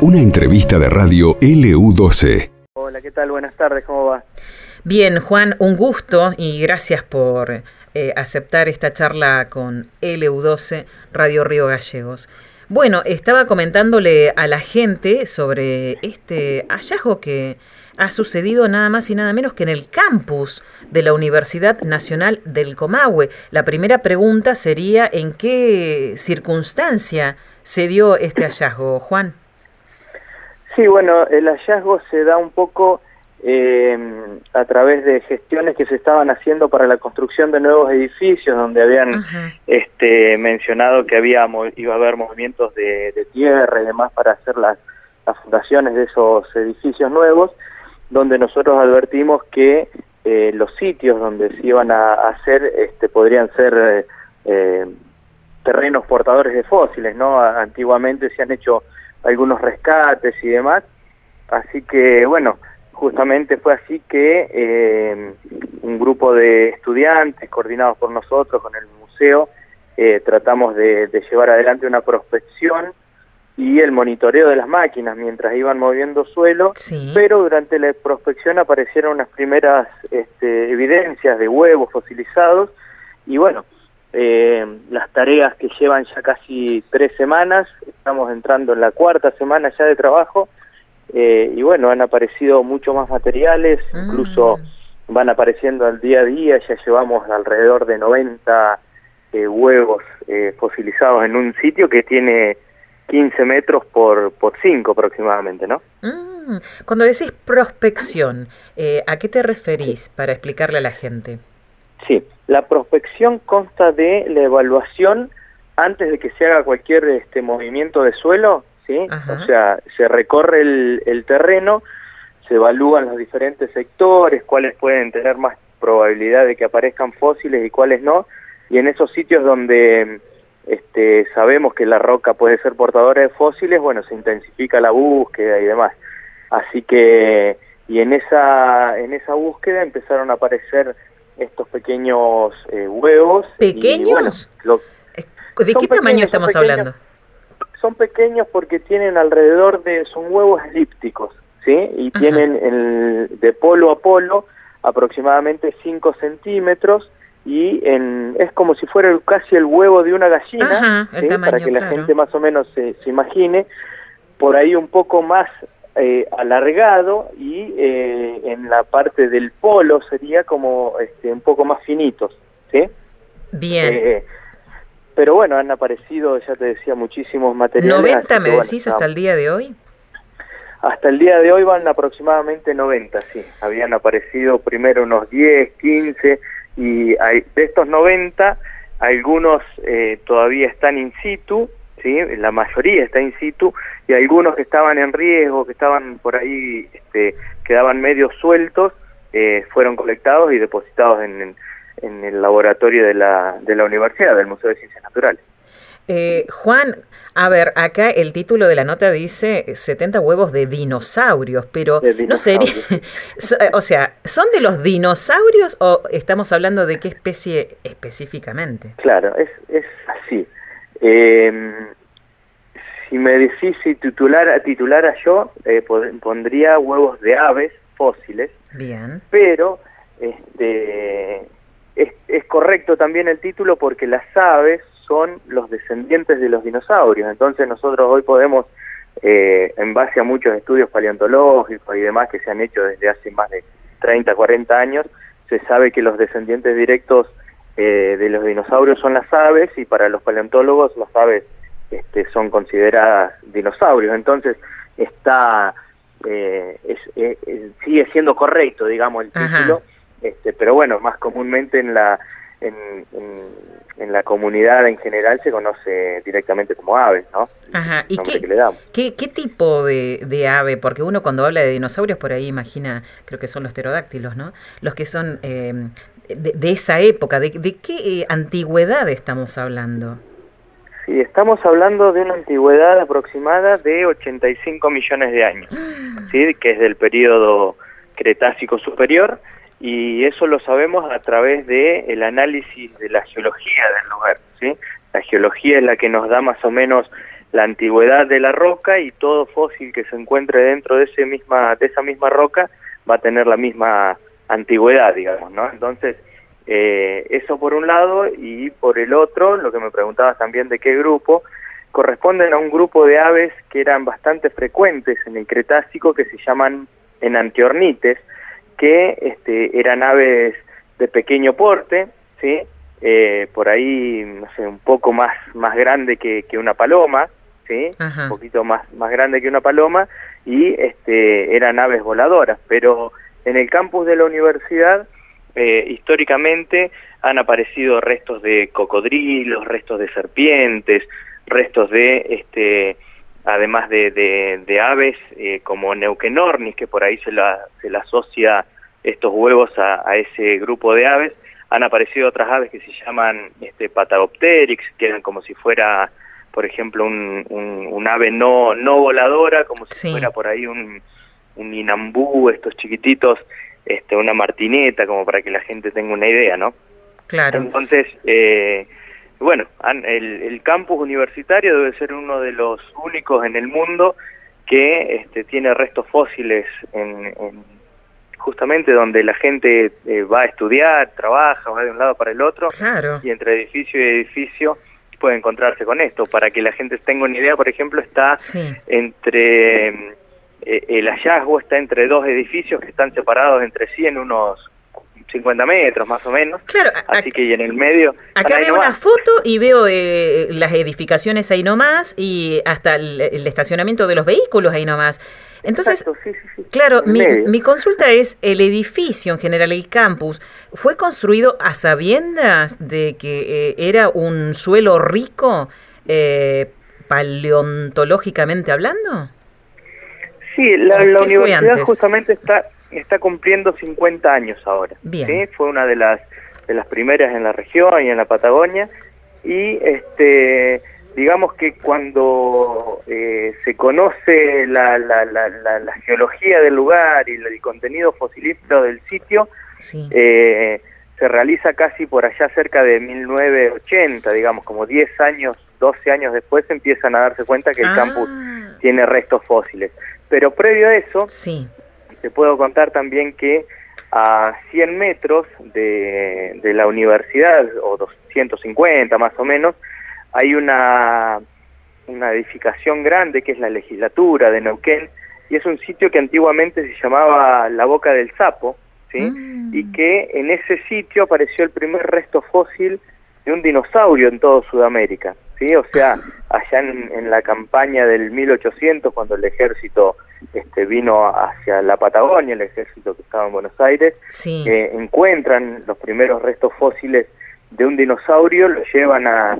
Una entrevista de radio LU12. Hola, ¿qué tal? Buenas tardes, ¿cómo va? Bien, Juan, un gusto y gracias por eh, aceptar esta charla con LU12 Radio Río Gallegos. Bueno, estaba comentándole a la gente sobre este hallazgo que ha sucedido nada más y nada menos que en el campus de la Universidad Nacional del Comahue. La primera pregunta sería, ¿en qué circunstancia se dio este hallazgo, Juan? Sí, bueno, el hallazgo se da un poco eh, a través de gestiones que se estaban haciendo para la construcción de nuevos edificios, donde habían este, mencionado que había iba a haber movimientos de, tierra y demás para hacer las, las fundaciones de esos edificios nuevos, donde nosotros advertimos que eh, los sitios donde se iban a hacer este, podrían ser eh, terrenos portadores de fósiles, ¿no? Antiguamente se han hecho algunos rescates y demás, así que bueno, justamente fue así que eh, un grupo de estudiantes coordinados por nosotros con el museo eh, tratamos de, llevar adelante una prospección y el monitoreo de las máquinas mientras iban moviendo suelo, pero durante la prospección aparecieron unas primeras este, evidencias de huevos fosilizados y bueno, eh, las tareas que llevan ya casi tres semanas, estamos entrando en la cuarta semana ya de trabajo, eh, y bueno, han aparecido mucho más materiales, mm. incluso van apareciendo al día a día, ya llevamos alrededor de 90 eh, huevos eh, fosilizados en un sitio que tiene 15 metros por, por 5 aproximadamente, ¿no? Mm. Cuando decís prospección, ¿a qué te referís para explicarle a la gente? Sí, la prospección consta de la evaluación antes de que se haga cualquier este movimiento de suelo ¿sí? O sea, se recorre el, terreno, se evalúan los diferentes sectores, cuáles pueden tener más probabilidad de que aparezcan fósiles y cuáles no, y en esos sitios donde este, sabemos que la roca puede ser portadora de fósiles, bueno, se intensifica la búsqueda y demás. Así que, y en esa, en esa búsqueda empezaron a aparecer estos pequeños eh, huevos. ¿Pequeños? ¿De qué tamaño estamos hablando? son pequeños porque tienen alrededor de, son huevos elípticos, ¿sí? Y tienen el, de polo a polo aproximadamente 5 centímetros y en, es como si fuera casi el huevo de una gallina, para que la gente más o menos se, se, imagine, por ahí un poco más eh, alargado y eh, en la parte del polo sería como este, un poco más finitos, ¿sí? Bien. Eh, pero bueno, han aparecido, ya te decía, muchísimos materiales. ¿90 me decís hasta el día de hoy? Hasta el día de hoy van aproximadamente 90, sí. Habían aparecido primero unos 10, 15, y hay, de estos 90, algunos eh, todavía están in situ, ¿sí? la mayoría está in situ, y algunos que estaban en riesgo, que estaban por ahí, este, quedaban medio sueltos, eh, fueron colectados y depositados en en el laboratorio de la, de la universidad, del Museo de Ciencias Naturales. Eh, Juan, a ver, acá el título de la nota dice 70 huevos de dinosaurios, pero no sería, o sea, ¿son de los dinosaurios o estamos hablando de qué especie específicamente? Claro, es, es Em, si me decís si titulara, titulara yo, eh, pondría huevos de aves fósiles. Bien. Pero este es, correcto también el título porque las aves son los descendientes de los dinosaurios, entonces nosotros hoy podemos, eh, en base a muchos estudios paleontológicos y demás que se han hecho desde hace más de 30, 40 años, se sabe que los descendientes directos eh, de los dinosaurios son las aves y para los paleontólogos las aves este, son consideradas dinosaurios, entonces está eh, sigue siendo correcto, digamos, el título. Este, pero bueno, más comúnmente en la en, en, la comunidad en general se conoce directamente como ave, ¿no? Ajá. ¿Y qué, qué, qué, tipo de, de, ave? Porque uno cuando habla de dinosaurios por ahí imagina, creo que son los pterodáctilos, ¿no? Los que son eh, de, esa época, ¿de, de qué eh, antigüedad estamos hablando? Sí, estamos hablando de una antigüedad aproximada de 85 millones de años, ¿sí? que es del periodo Cretácico superior y eso lo sabemos a través de el análisis de la geología del lugar, ¿sí? La geología es la que nos da más o menos la antigüedad de la roca y todo fósil que se encuentre dentro de, ese misma, de esa misma roca va a tener la misma antigüedad, digamos, ¿no? Entonces, eh, eso por un lado y por el otro, lo que me preguntabas también de qué grupo, corresponden a un grupo de aves que eran bastante frecuentes en el Cretácico que se llaman enantiornites, que este, eran aves de pequeño porte, ¿sí? Eh, por ahí, no sé, un poco más, más grande que, que una paloma, ¿sí? Un poquito más, más grande que una paloma, y este, eran aves voladoras, pero en el campus de la universidad, eh, históricamente han aparecido restos de cocodrilos, restos de serpientes, restos de, este, además de, de, aves eh, como Neuquenornis, que por ahí se la, se la asocia estos huevos a, a, ese grupo de aves, han aparecido otras aves que se llaman este, Patagopteryx, que eran como si fuera, por ejemplo, un, un, ave no, no voladora, como si fuera por ahí un, un inambú, estos chiquititos, este, una martineta, como para que la gente tenga una idea, ¿no? Claro. Entonces, eh, bueno, el, el, campus universitario debe ser uno de los únicos en el mundo que este, tiene restos fósiles en, justamente donde la gente eh, va a estudiar, trabaja, va de un lado para el otro, claro. y entre edificio y edificio puede encontrarse con esto. Para que la gente tenga una idea, por ejemplo, está entre eh, el hallazgo está entre dos edificios que están separados entre sí en unos 50 metros más o menos. Claro, así que en el medio. Acá veo una foto y veo eh, las edificaciones ahí nomás y hasta el, estacionamiento de los vehículos ahí nomás. Entonces, claro, mi, mi, consulta es, ¿el edificio en general, el campus, fue construido a sabiendas de que eh, era un suelo rico eh, paleontológicamente hablando? Sí, la, la universidad justamente está está cumpliendo 50 años ahora. Bien. Fue una de las de las primeras en la región y en la Patagonia y este digamos que cuando eh, se conoce la, la, la, la, geología del lugar y el contenido fosilífero del sitio, eh, se realiza casi por allá cerca de 1980, digamos, como 10 años, 12 años después empiezan a darse cuenta que el campus ah. tiene restos fósiles. Pero previo a eso, sí. Te puedo contar también que a 100 metros de, de la universidad, o 250 más o menos, hay una, una edificación grande que es la legislatura de Neuquén, y es un sitio que antiguamente se llamaba la Boca del Sapo, ¿sí? Mm. y que en ese sitio apareció el primer resto fósil de un dinosaurio en todo Sudamérica, ¿sí? O sea, allá en, la campaña del 1800, cuando el ejército este, vino hacia la Patagonia, el ejército que estaba en Buenos Aires, eh, encuentran los primeros restos fósiles de un dinosaurio, lo llevan a,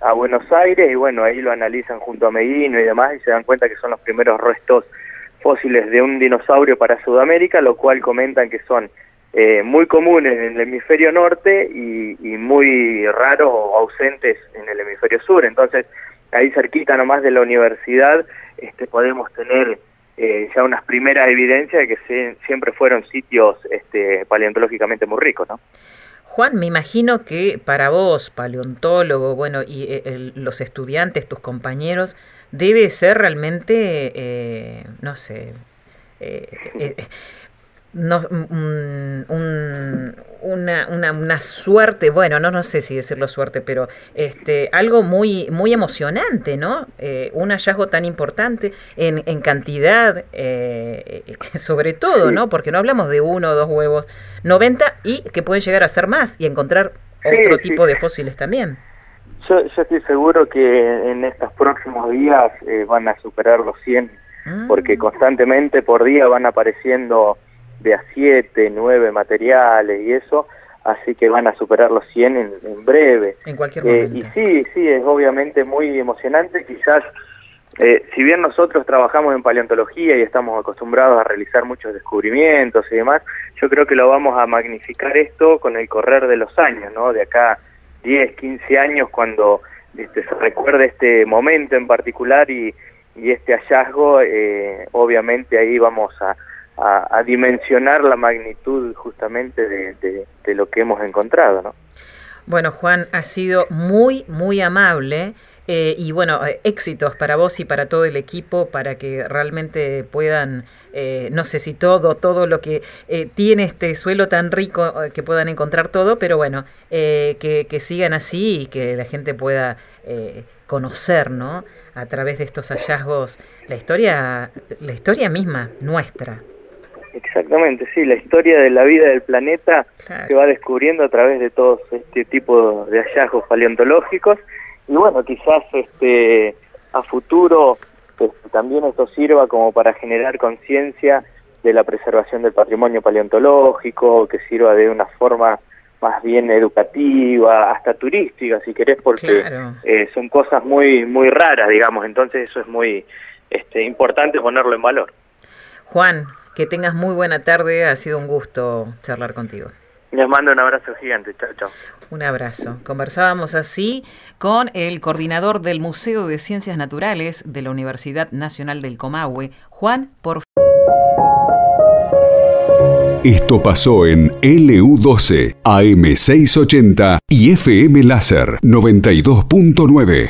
a Buenos Aires y bueno, ahí lo analizan junto a Meguino y demás y se dan cuenta que son los primeros restos fósiles de un dinosaurio para Sudamérica, lo cual comentan que son eh, muy comunes en el hemisferio norte y, muy raros o ausentes en el hemisferio sur. Entonces, ahí cerquita nomás de la universidad este, podemos tener eh, ya unas primeras evidencias de que siempre fueron sitios este, paleontológicamente muy ricos, ¿no? Juan, me imagino que para vos, paleontólogo, bueno, y eh, los estudiantes, tus compañeros, debe ser realmente, no sé, no, mm, un, una, una, una, suerte, bueno, no, no sé si decirlo suerte, pero este, algo muy, muy emocionante, ¿no? Eh, un hallazgo tan importante en, en cantidad, eh, sobre todo, ¿no? Porque no hablamos de uno o dos huevos, 90 y que pueden llegar a ser más y encontrar otro tipo de fósiles también. Yo, yo, estoy seguro que en estos próximos días eh, van a superar los 100, ah. porque constantemente por día van apareciendo de a 7, 9 materiales y eso, así que van a superar los 100 en, breve. En cualquier eh, momento. y sí, sí, es obviamente muy emocionante, quizás, eh, si bien nosotros trabajamos en paleontología y estamos acostumbrados a realizar muchos descubrimientos y demás, yo creo que lo vamos a magnificar esto con el correr de los años, ¿no? De acá 10, 15 años cuando este, se recuerde este momento en particular y, y este hallazgo, eh, obviamente ahí vamos a a, dimensionar la magnitud justamente de, lo que hemos encontrado, ¿no? Bueno, Juan, ha sido muy, muy amable Eh, y bueno, eh, éxitos para vos y para todo el equipo para que realmente puedan, eh, no sé si todo, todo lo que tiene este suelo tan rico, que puedan encontrar todo, pero bueno, que, que, sigan así y que la gente pueda conocer, ¿no? A través de estos hallazgos, la historia, la historia misma, nuestra. Exactamente, sí, la historia de la vida del planeta se va descubriendo a través de todos este tipo de hallazgos paleontológicos. Y bueno, quizás este a futuro este, también esto sirva como para generar conciencia de la preservación del patrimonio paleontológico, que sirva de una forma más bien educativa, hasta turística, si querés, porque eh, son cosas muy muy raras, digamos, entonces eso es muy este, importante ponerlo en valor. Juan, que tengas muy buena tarde, ha sido un gusto charlar contigo. Les mando un abrazo gigante, chao, chao. Un abrazo. Conversábamos así con el coordinador del Museo de Ciencias Naturales de la Universidad Nacional del Comahue, Juan Por. Esto pasó en LU12, AM680 y FM Láser 92.9.